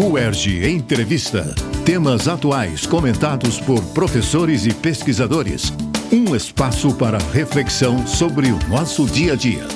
UERJ Entrevista. Temas atuais comentados por professores e pesquisadores. Um espaço para reflexão sobre o nosso dia a dia.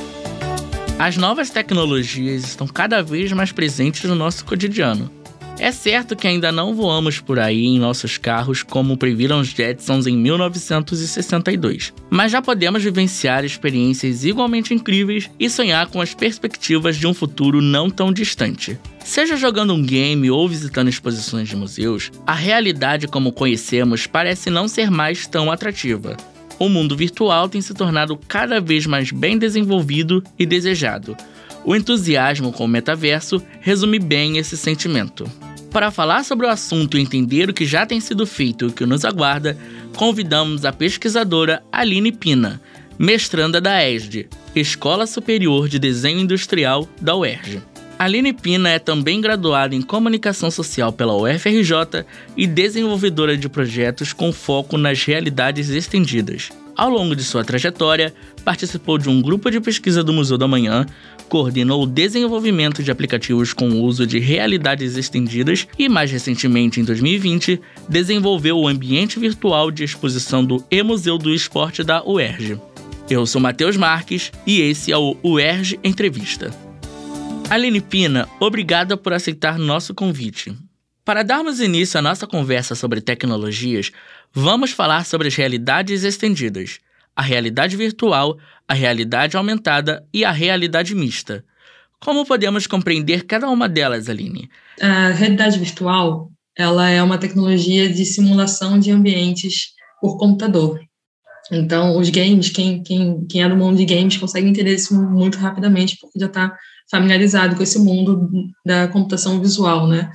As novas tecnologias estão cada vez mais presentes no nosso cotidiano. É certo que ainda não voamos por aí em nossos carros como previram os Jetsons em 1962, mas já podemos vivenciar experiências igualmente incríveis e sonhar com as perspectivas de um futuro não tão distante. Seja jogando um game ou visitando exposições de museus, a realidade como conhecemos parece não ser mais tão atrativa. O mundo virtual tem se tornado cada vez mais bem desenvolvido e desejado. O entusiasmo com o metaverso resume bem esse sentimento. Para falar sobre o assunto e entender o que já tem sido feito e o que nos aguarda, convidamos a pesquisadora Aline Pina, mestranda da ESD, Escola Superior de Desenho Industrial da UERJ. Aline Pina é também graduada em Comunicação Social pela UFRJ e desenvolvedora de projetos com foco nas realidades estendidas. Ao longo de sua trajetória, participou de um grupo de pesquisa do Museu da Manhã, coordenou o desenvolvimento de aplicativos com o uso de realidades estendidas e, mais recentemente, em 2020, desenvolveu o ambiente virtual de exposição do E-Museu do Esporte da UERJ. Eu sou Matheus Marques e esse é o UERJ Entrevista. Aline Pina, obrigada por aceitar nosso convite. Para darmos início à nossa conversa sobre tecnologias, vamos falar sobre as realidades estendidas, a realidade virtual, a realidade aumentada e a realidade mista. Como podemos compreender cada uma delas, Aline? A realidade virtual ela é uma tecnologia de simulação de ambientes por computador. Então, os games, quem, quem, quem é do mundo de games consegue entender isso muito rapidamente, porque já está familiarizado com esse mundo da computação visual, né?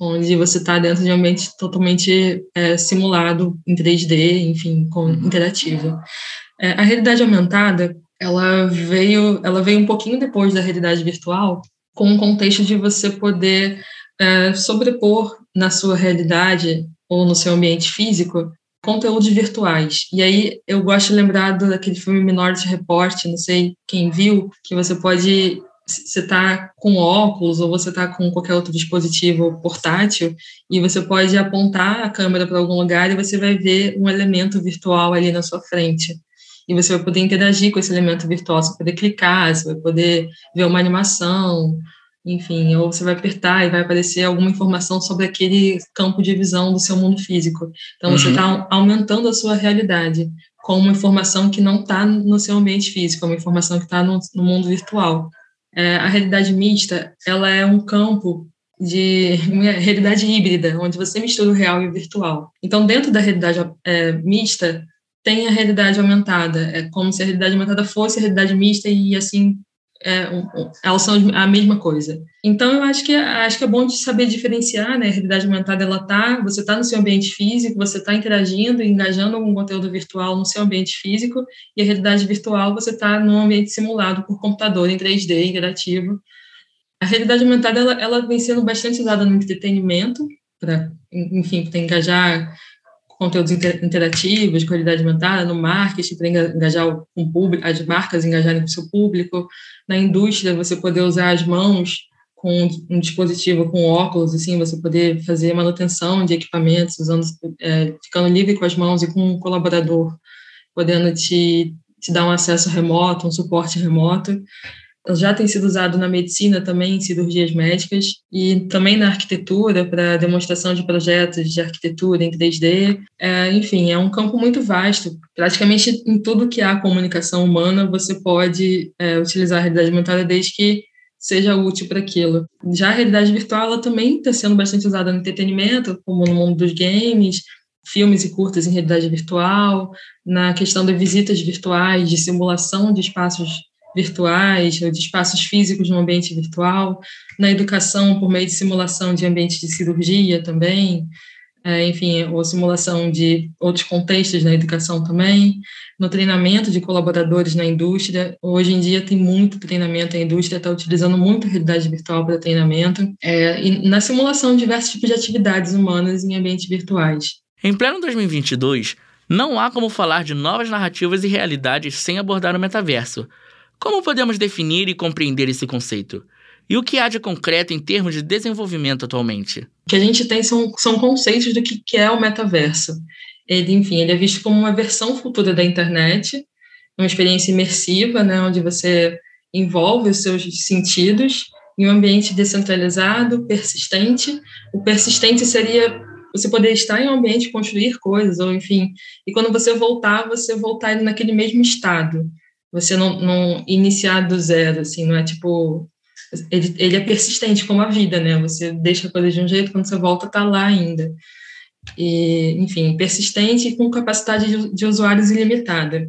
Onde você está dentro de um ambiente totalmente é, simulado em 3D, enfim, com, uhum. interativo. É, a realidade aumentada, ela veio, ela veio um pouquinho depois da realidade virtual, com o contexto de você poder é, sobrepor na sua realidade ou no seu ambiente físico conteúdos virtuais. E aí eu gosto de lembrar daquele filme Minority Report, não sei quem viu, que você pode você está com óculos ou você está com qualquer outro dispositivo portátil e você pode apontar a câmera para algum lugar e você vai ver um elemento virtual ali na sua frente. E você vai poder interagir com esse elemento virtual, você vai poder clicar, você vai poder ver uma animação, enfim, ou você vai apertar e vai aparecer alguma informação sobre aquele campo de visão do seu mundo físico. Então, uhum. você está aumentando a sua realidade com uma informação que não está no seu ambiente físico, é uma informação que está no, no mundo virtual é, a realidade mista ela é um campo de uma realidade híbrida, onde você mistura o real e o virtual. Então, dentro da realidade é, mista, tem a realidade aumentada. É como se a realidade aumentada fosse a realidade mista e, assim, é, elas são a mesma coisa. Então, eu acho que acho que é bom de saber diferenciar, né? A realidade aumentada, ela tá, você está no seu ambiente físico, você está interagindo, engajando algum conteúdo virtual no seu ambiente físico, e a realidade virtual, você está num ambiente simulado por computador em 3D, interativo. A realidade aumentada, ela, ela vem sendo bastante usada no entretenimento, para, enfim, para engajar conteúdos interativos, qualidade aumentada, no marketing, para engajar o público, as marcas engajarem com o seu público, na indústria, você poder usar as mãos com um dispositivo com óculos, assim, você poder fazer manutenção de equipamentos, usando, é, ficando livre com as mãos e com um colaborador, podendo te, te dar um acesso remoto, um suporte remoto já tem sido usado na medicina também, em cirurgias médicas, e também na arquitetura, para demonstração de projetos de arquitetura em 3D. É, enfim, é um campo muito vasto. Praticamente em tudo que há comunicação humana, você pode é, utilizar a realidade aumentada desde que seja útil para aquilo. Já a realidade virtual ela também está sendo bastante usada no entretenimento, como no mundo dos games, filmes e curtas em realidade virtual, na questão de visitas virtuais, de simulação de espaços virtuais, de espaços físicos no ambiente virtual, na educação por meio de simulação de ambientes de cirurgia também, é, enfim, ou simulação de outros contextos na educação também, no treinamento de colaboradores na indústria. Hoje em dia tem muito treinamento, a indústria está utilizando muito a realidade virtual para treinamento, é, e na simulação de diversos tipos de atividades humanas em ambientes virtuais. Em pleno 2022, não há como falar de novas narrativas e realidades sem abordar o metaverso. Como podemos definir e compreender esse conceito? E o que há de concreto em termos de desenvolvimento atualmente? O que a gente tem são, são conceitos do que é o metaverso. Ele, enfim, ele é visto como uma versão futura da internet, uma experiência imersiva, né, onde você envolve os seus sentidos em um ambiente descentralizado, persistente. O persistente seria você poder estar em um ambiente, construir coisas, ou enfim, e quando você voltar, você voltar naquele mesmo estado. Você não, não iniciar do zero, assim, não é tipo. Ele, ele é persistente como a vida, né? Você deixa a coisa de um jeito, quando você volta, tá lá ainda. E, enfim, persistente e com capacidade de, de usuários ilimitada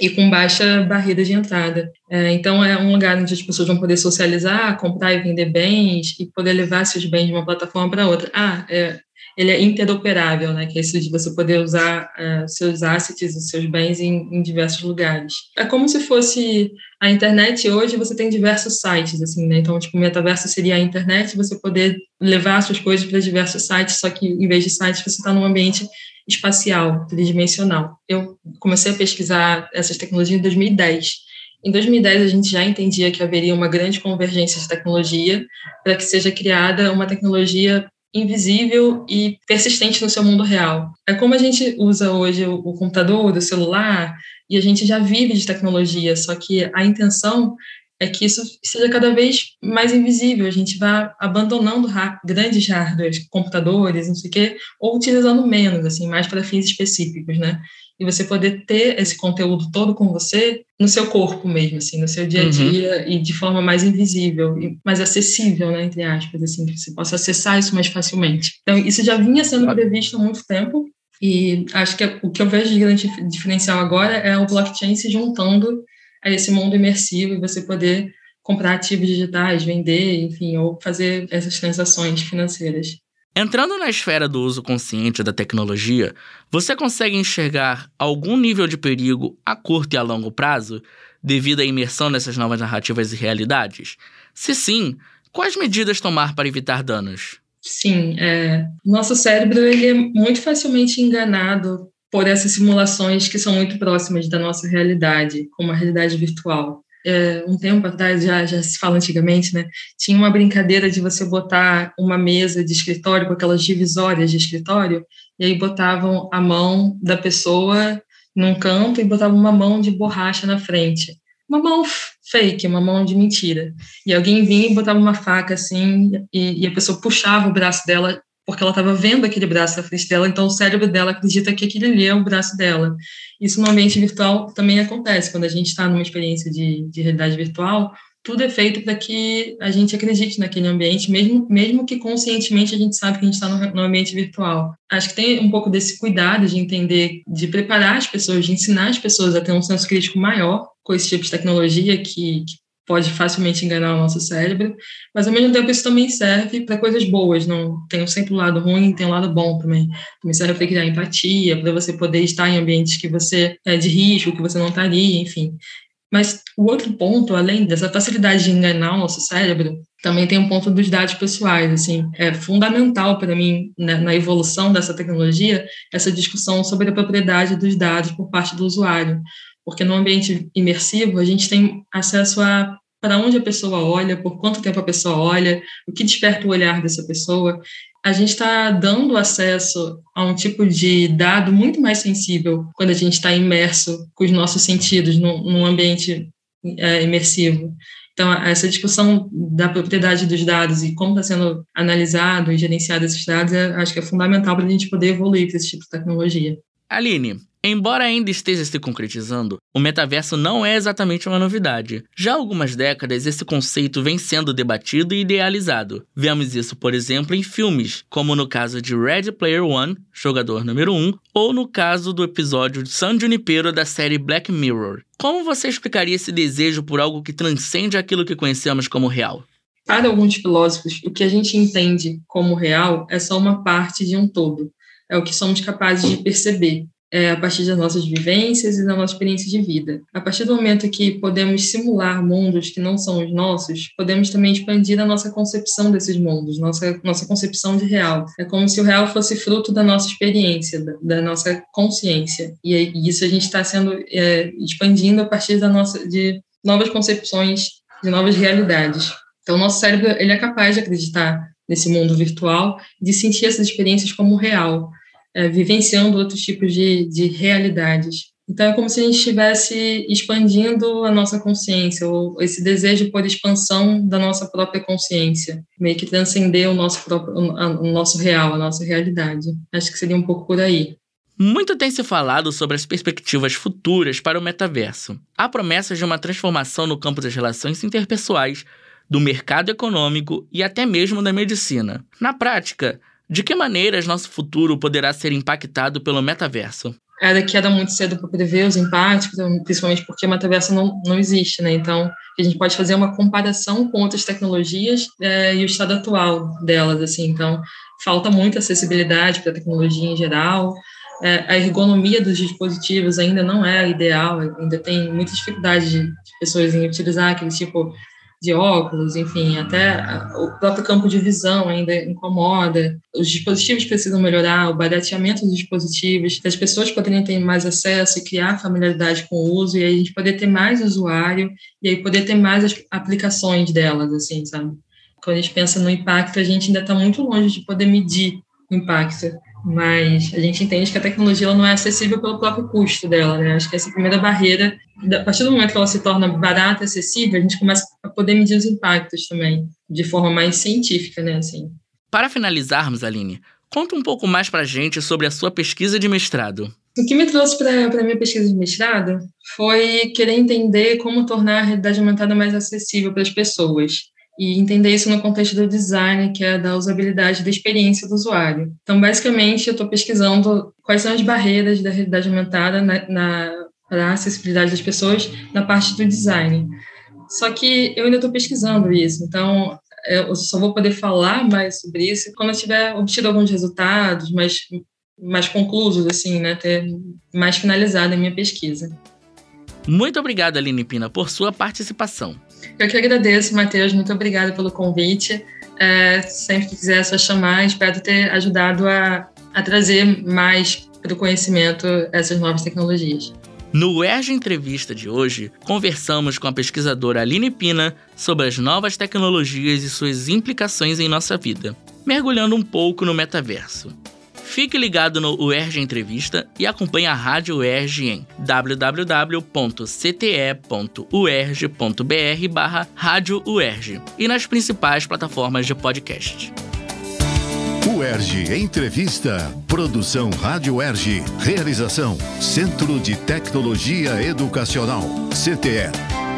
e com baixa barreira de entrada. É, então, é um lugar onde as pessoas vão poder socializar, comprar e vender bens e poder levar seus bens de uma plataforma para outra. Ah, é, ele é interoperável, né? Que é isso de você poder usar uh, seus assets, os seus bens em, em, diversos lugares. É como se fosse a internet hoje, você tem diversos sites, assim, né? Então, tipo, o metaverso seria a internet, você poder levar suas coisas para diversos sites, só que em vez de sites, você está num ambiente espacial, tridimensional. Eu comecei a pesquisar essas tecnologias em 2010. Em 2010, a gente já entendia que haveria uma grande convergência de tecnologia para que seja criada uma tecnologia invisível e persistente no seu mundo real. É como a gente usa hoje o, computador, o celular, e a gente já vive de tecnologia, só que a intenção é que isso seja cada vez mais invisível, a gente vai abandonando grandes hardwares, computadores, não sei o quê, ou utilizando menos, assim, mais para fins específicos, né? E você poder ter esse conteúdo todo com você no seu corpo mesmo, assim, no seu dia a uhum. dia uhum. e de forma mais invisível e mais acessível, né, entre aspas, assim, que você possa acessar isso mais facilmente. Então, isso já vinha sendo previsto há muito tempo e acho que o que eu vejo de grande diferencial agora é o blockchain se juntando a esse mundo imersivo e você poder comprar ativos digitais, vender, enfim, ou fazer essas transações financeiras. Entrando na esfera do uso consciente da tecnologia, você consegue enxergar algum nível de perigo a curto e a longo prazo devido à imersão nessas novas narrativas e realidades? Se sim, quais medidas tomar para evitar danos? Sim, é, nosso cérebro ele é muito facilmente enganado por essas simulações que são muito próximas da nossa realidade, como a realidade virtual é, um tempo atrás, já, já se fala antigamente, né? Tinha uma brincadeira de você botar uma mesa de escritório com aquelas divisórias de escritório, e aí botavam a mão da pessoa num canto e botavam uma mão de borracha na frente. Uma mão fake, uma mão de mentira. E alguém vinha e botava uma faca assim, e, e a pessoa puxava o braço dela porque ela estava vendo aquele braço na frente dela, então o cérebro dela acredita que aquele ali é o braço dela. Isso no ambiente virtual também acontece, quando a gente está numa experiência de, de realidade virtual, tudo é feito para que a gente acredite naquele ambiente, mesmo, mesmo que conscientemente a gente sabe que a gente está no, no, ambiente virtual. Acho que tem um pouco desse cuidado de entender, de preparar as pessoas, de ensinar as pessoas a ter um senso crítico maior com esse tipo de tecnologia que, que pode facilmente enganar o nosso cérebro, mas ao mesmo tempo isso também serve para coisas boas, não tem sempre um lado ruim, tem um lado bom também. Também serve para criar empatia, para você poder estar em ambientes que você é de risco, que você não estaria, enfim. Mas o outro ponto, além dessa facilidade de enganar o nosso cérebro, também tem um ponto dos dados pessoais, assim, é fundamental para mim né, na evolução dessa tecnologia essa discussão sobre a propriedade dos dados por parte do usuário, porque no ambiente imersivo a gente tem acesso a para onde a pessoa olha, por quanto tempo a pessoa olha, o que desperta o olhar dessa pessoa. A gente está dando acesso a um tipo de dado muito mais sensível quando a gente está imerso com os nossos sentidos num, ambiente é, imersivo. Então, essa discussão da propriedade dos dados e como está sendo analisado e gerenciado esses dados, é, acho que é fundamental para a gente poder evoluir com esse tipo de tecnologia. Aline, Embora ainda esteja se concretizando, o metaverso não é exatamente uma novidade. Já há algumas décadas, esse conceito vem sendo debatido e idealizado. Vemos isso, por exemplo, em filmes, como no caso de Ready Player One, jogador número 1, ou no caso do episódio de San Junipero da série Black Mirror. Como você explicaria esse desejo por algo que transcende aquilo que conhecemos como real? Para alguns filósofos, o que a gente entende como real é só uma parte de um todo. É o que somos capazes de perceber é, a partir das nossas vivências e da nossa experiência de vida. A partir do momento que podemos simular mundos que não são os nossos, podemos também expandir a nossa concepção desses mundos, nossa, nossa concepção de real. É como se o real fosse fruto da nossa experiência, da, da nossa consciência. E, e, isso a gente está sendo é, expandindo a partir da nossa, de novas concepções, de novas realidades. Então, nosso cérebro ele é capaz de acreditar nesse mundo virtual, de sentir essas experiências como real, é, vivenciando outros tipos de, de realidades. Então, é como se a gente estivesse expandindo a nossa consciência, ou esse desejo por expansão da nossa própria consciência, meio que transcender o nosso, próprio, o nosso real, a nossa realidade. Acho que seria um pouco por aí. Muito tem se falado sobre as perspectivas futuras para o metaverso. Há promessas de uma transformação no campo das relações interpessoais, do mercado econômico e até mesmo da medicina. Na prática, de que maneiras nosso futuro poderá ser impactado pelo metaverso? era que era muito cedo para prever os impactos, principalmente porque o metaverso não, não existe, né? Então, a gente pode fazer uma comparação com outras tecnologias é, e o estado atual delas, assim. Então, falta muita acessibilidade para a tecnologia em geral, é, a ergonomia dos dispositivos ainda não é ideal, ainda tem muita dificuldade de pessoas em utilizar aquele tipo de óculos, enfim, até o próprio campo de visão ainda incomoda. Os dispositivos precisam melhorar, o barateamento dos dispositivos, as pessoas poderem ter mais acesso e criar familiaridade com o uso, e aí a gente poder ter mais usuário, e aí poder ter mais as aplicações delas, assim, sabe? Quando a gente pensa no impacto, a gente ainda está muito longe de poder medir o impacto mas a gente entende que a tecnologia ela não é acessível pelo próprio custo dela, né? Acho que essa primeira barreira. A partir do momento que ela se torna barata, acessível, a gente começa poder medir os impactos também, de forma mais científica, né? Assim. Para finalizarmos, Aline, conta um pouco mais para a gente sobre a sua pesquisa de mestrado. O que me trouxe para a minha pesquisa de mestrado foi querer entender como tornar a realidade aumentada mais acessível para as pessoas e entender isso no contexto do design, que é da usabilidade da experiência do usuário. Então, basicamente, eu estou pesquisando quais são as barreiras da realidade aumentada na, na para a acessibilidade das pessoas na parte do design. Só que eu ainda estou pesquisando isso, então eu só vou poder falar mais sobre isso quando eu tiver obtido alguns resultados mais, mais conclusos, assim, né, ter mais finalizado a minha pesquisa. Muito obrigado, Aline Pina, por sua participação. Eu que agradeço, Matheus. Muito obrigada pelo convite. É, sempre que quiser, é só chamar. Espero ter ajudado a, a trazer mais para o conhecimento essas novas tecnologias. No UERJ Entrevista de hoje, conversamos com a pesquisadora Aline Pina sobre as novas tecnologias e suas implicações em nossa vida, mergulhando um pouco no metaverso. Fique ligado no UERJ Entrevista e acompanhe a Rádio UERJ em www.cte.uerj.br barra Rádio UERJ e nas principais plataformas de podcast. UERJ Entrevista. Produção Rádio UERJ. Realização Centro de Tecnologia Educacional. CTE